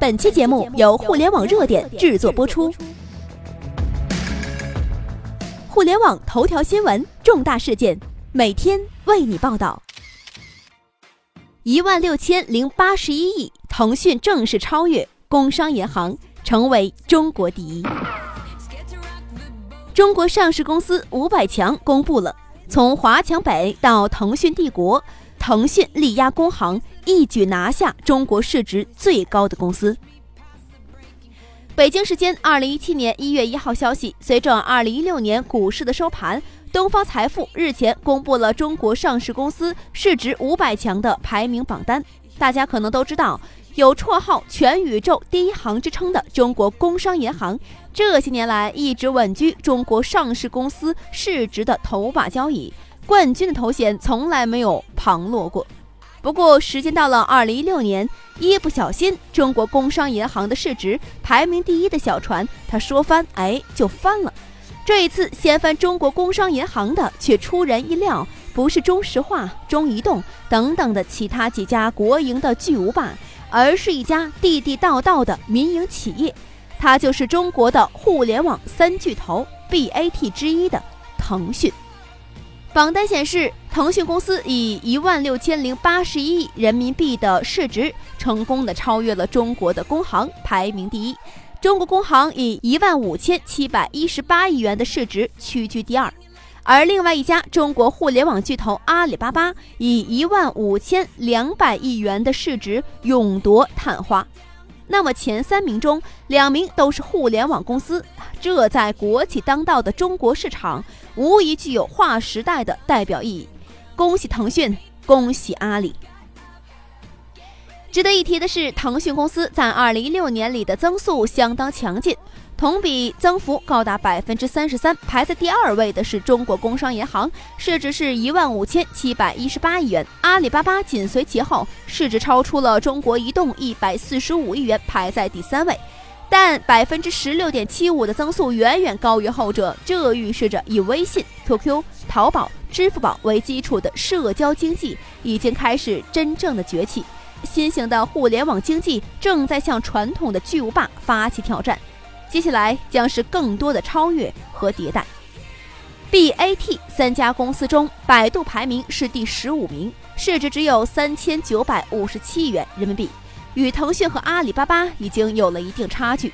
本期节目由互联网热点制作播出。互联网头条新闻，重大事件，每天为你报道。一万六千零八十一亿，腾讯正式超越工商银行，成为中国第一。中国上市公司五百强公布了，从华强北到腾讯帝国。腾讯力压工行，一举拿下中国市值最高的公司。北京时间二零一七年一月一号消息，随着二零一六年股市的收盘，东方财富日前公布了中国上市公司市值五百强的排名榜单。大家可能都知道，有绰号“全宇宙第一行”之称的中国工商银行，这些年来一直稳居中国上市公司市值的头把交椅。冠军的头衔从来没有旁落过。不过，时间到了二零一六年，一不小心，中国工商银行的市值排名第一的小船，它说翻哎就翻了。这一次掀翻中国工商银行的，却出人意料，不是中石化、中移动等等的其他几家国营的巨无霸，而是一家地地道道的民营企业，它就是中国的互联网三巨头 BAT 之一的腾讯。榜单显示，腾讯公司以一万六千零八十一亿人民币的市值，成功的超越了中国的工行，排名第一。中国工行以一万五千七百一十八亿元的市值屈居第二，而另外一家中国互联网巨头阿里巴巴以一万五千两百亿元的市值勇夺探花。那么前三名中，两名都是互联网公司，这在国企当道的中国市场，无疑具有划时代的代表意义。恭喜腾讯，恭喜阿里。值得一提的是，腾讯公司在二零一六年里的增速相当强劲。同比增幅高达百分之三十三，排在第二位的是中国工商银行，市值是一万五千七百一十八亿元。阿里巴巴紧随其后，市值超出了中国移动一百四十五亿元，排在第三位。但百分之十六点七五的增速远远高于后者，这预示着以微信、QQ、淘宝、支付宝为基础的社交经济已经开始真正的崛起，新型的互联网经济正在向传统的巨无霸发起挑战。接下来将是更多的超越和迭代。BAT 三家公司中，百度排名是第十五名，市值只有三千九百五十七亿元人民币，与腾讯和阿里巴巴已经有了一定差距。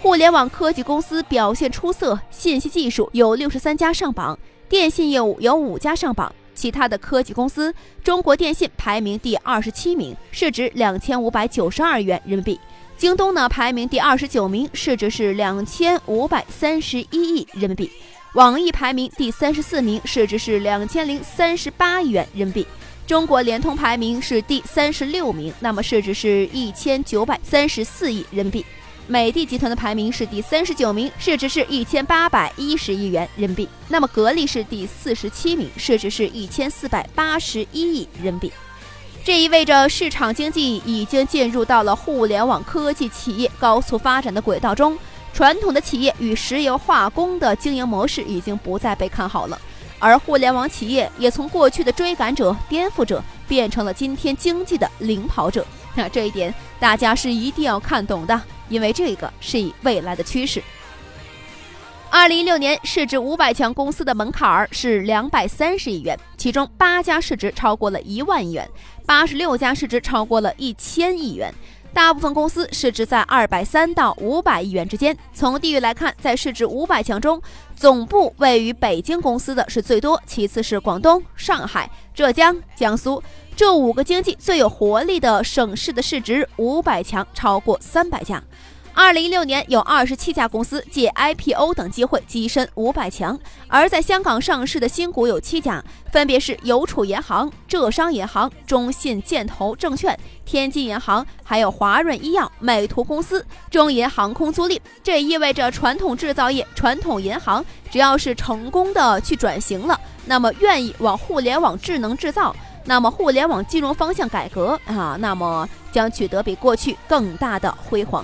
互联网科技公司表现出色，信息技术有六十三家上榜，电信业务有五家上榜。其他的科技公司，中国电信排名第二十七名，市值两千五百九十二元人民币。京东呢排名第二十九名，市值是两千五百三十一亿人民币。网易排名第三十四名，市值是两千零三十八亿元人民币。中国联通排名是第三十六名，那么市值是一千九百三十四亿人民币。美的集团的排名是第三十九名，市值是一千八百一十亿元人民币。那么格力是第四十七名，市值是一千四百八十一亿人民币。这意味着市场经济已经进入到了互联网科技企业高速发展的轨道中，传统的企业与石油化工的经营模式已经不再被看好了，而互联网企业也从过去的追赶者、颠覆者变成了今天经济的领跑者。那这一点大家是一定要看懂的，因为这个是以未来的趋势。二零一六年市值五百强公司的门槛是两百三十亿元，其中八家市值超过了一万亿元。八十六家市值超过了一千亿元，大部分公司市值在二百三到五百亿元之间。从地域来看，在市值五百强中，总部位于北京公司的是最多，其次是广东、上海、浙江、江苏这五个经济最有活力的省市的市值五百强超过三百家。二零一六年有二十七家公司借 IPO 等机会跻身五百强，而在香港上市的新股有七家，分别是邮储银行、浙商银行、中信建投证券、天津银行，还有华润医药、美图公司、中银航空租赁。这意味着传统制造业、传统银行只要是成功的去转型了，那么愿意往互联网智能制造，那么互联网金融方向改革啊，那么将取得比过去更大的辉煌。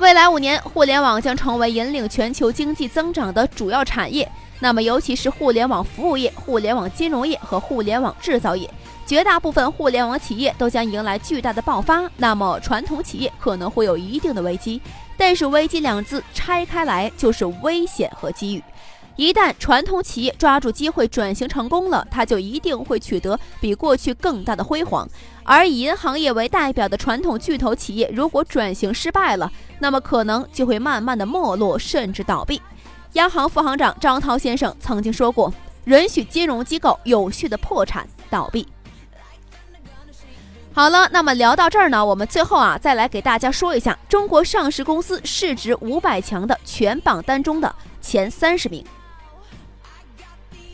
未来五年，互联网将成为引领全球经济增长的主要产业。那么，尤其是互联网服务业、互联网金融业和互联网制造业，绝大部分互联网企业都将迎来巨大的爆发，那么传统企业可能会有一定的危机。但是“危机”两字拆开来就是危险和机遇。一旦传统企业抓住机会转型成功了，它就一定会取得比过去更大的辉煌。而以银行业为代表的传统巨头企业，如果转型失败了，那么可能就会慢慢的没落，甚至倒闭。央行副行长张涛先生曾经说过：“允许金融机构有序的破产倒闭。”好了，那么聊到这儿呢，我们最后啊，再来给大家说一下中国上市公司市值五百强的全榜单中的前三十名。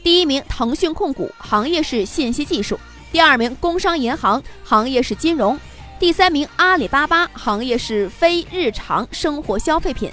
第一名，腾讯控股，行业是信息技术；第二名，工商银行，行业是金融；第三名，阿里巴巴，行业是非日常生活消费品；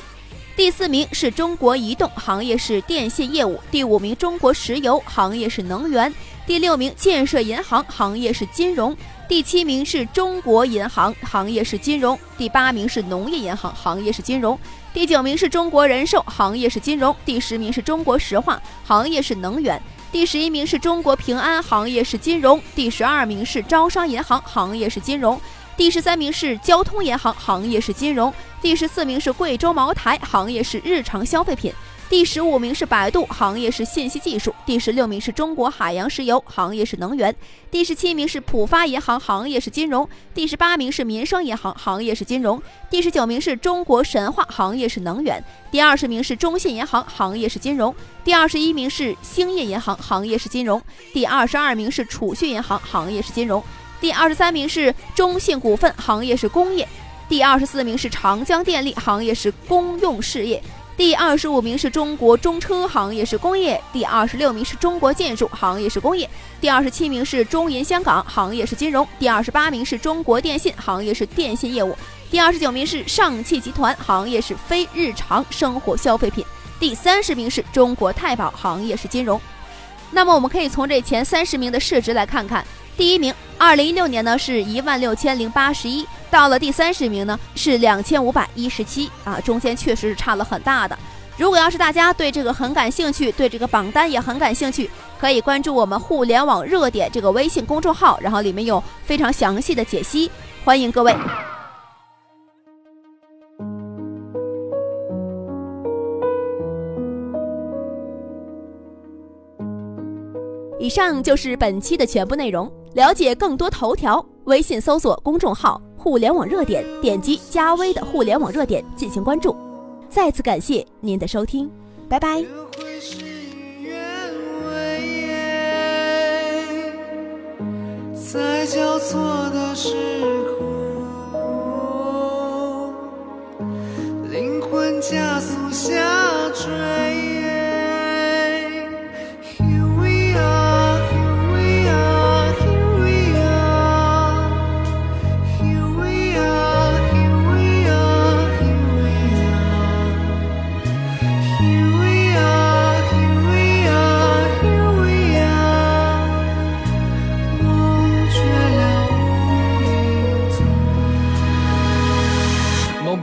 第四名是中国移动，行业是电信业务；第五名，中国石油，行业是能源；第六名，建设银行，行业是金融。第七名是中国银行，行业是金融；第八名是农业银行，行业是金融；第九名是中国人寿，行业是金融；第十名是中国石化，行业是能源；第十一名是中国平安，行业是金融；第十二名是招商银行，行业是金融；第十三名是交通银行，行业是金融；第十四名是贵州茅台，行业是日常消费品。第十五名是百度，行业是信息技术；第十六名是中国海洋石油，行业是能源；第十七名是浦发银行，行业是金融；第十八名是民生银行，行业是金融；第十九名是中国神话，行业是能源；第二十名是中信银行，行业是金融；第二十一名是兴业银行，行业是金融；第二十二名是储蓄银行，行业是金融；第二十三名是中信股份，行业是工业；第二十四名是长江电力，行业是公用事业。第二十五名是中国中车，行业是工业；第二十六名是中国建筑，行业是工业；第二十七名是中银香港，行业是金融；第二十八名是中国电信，行业是电信业务；第二十九名是上汽集团，行业是非日常生活消费品；第三十名是中国太保，行业是金融。那么我们可以从这前三十名的市值来看看，第一名，二零一六年呢是一万六千零八十一。到了第三十名呢，是两千五百一十七啊，中间确实是差了很大的。如果要是大家对这个很感兴趣，对这个榜单也很感兴趣，可以关注我们互联网热点这个微信公众号，然后里面有非常详细的解析，欢迎各位。以上就是本期的全部内容，了解更多头条，微信搜索公众号。互联网热点，点击加微的互联网热点进行关注。再次感谢您的收听，拜拜。在交错的时候，灵魂加速下坠。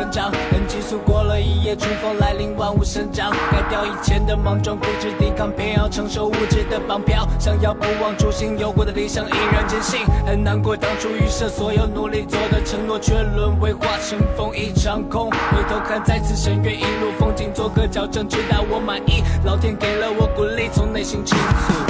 成长，很急速过了一夜，春风来临，万物生长。改掉以前的莽撞，固执抵抗，偏要承受物质的绑票。想要不忘初心，有过的理想依然坚信。很难过，当初预设所有努力做的承诺，却沦为化成风一场空。回头看，再次深渊，一路风景，做个矫正，直到我满意。老天给了我鼓励，从内心倾诉。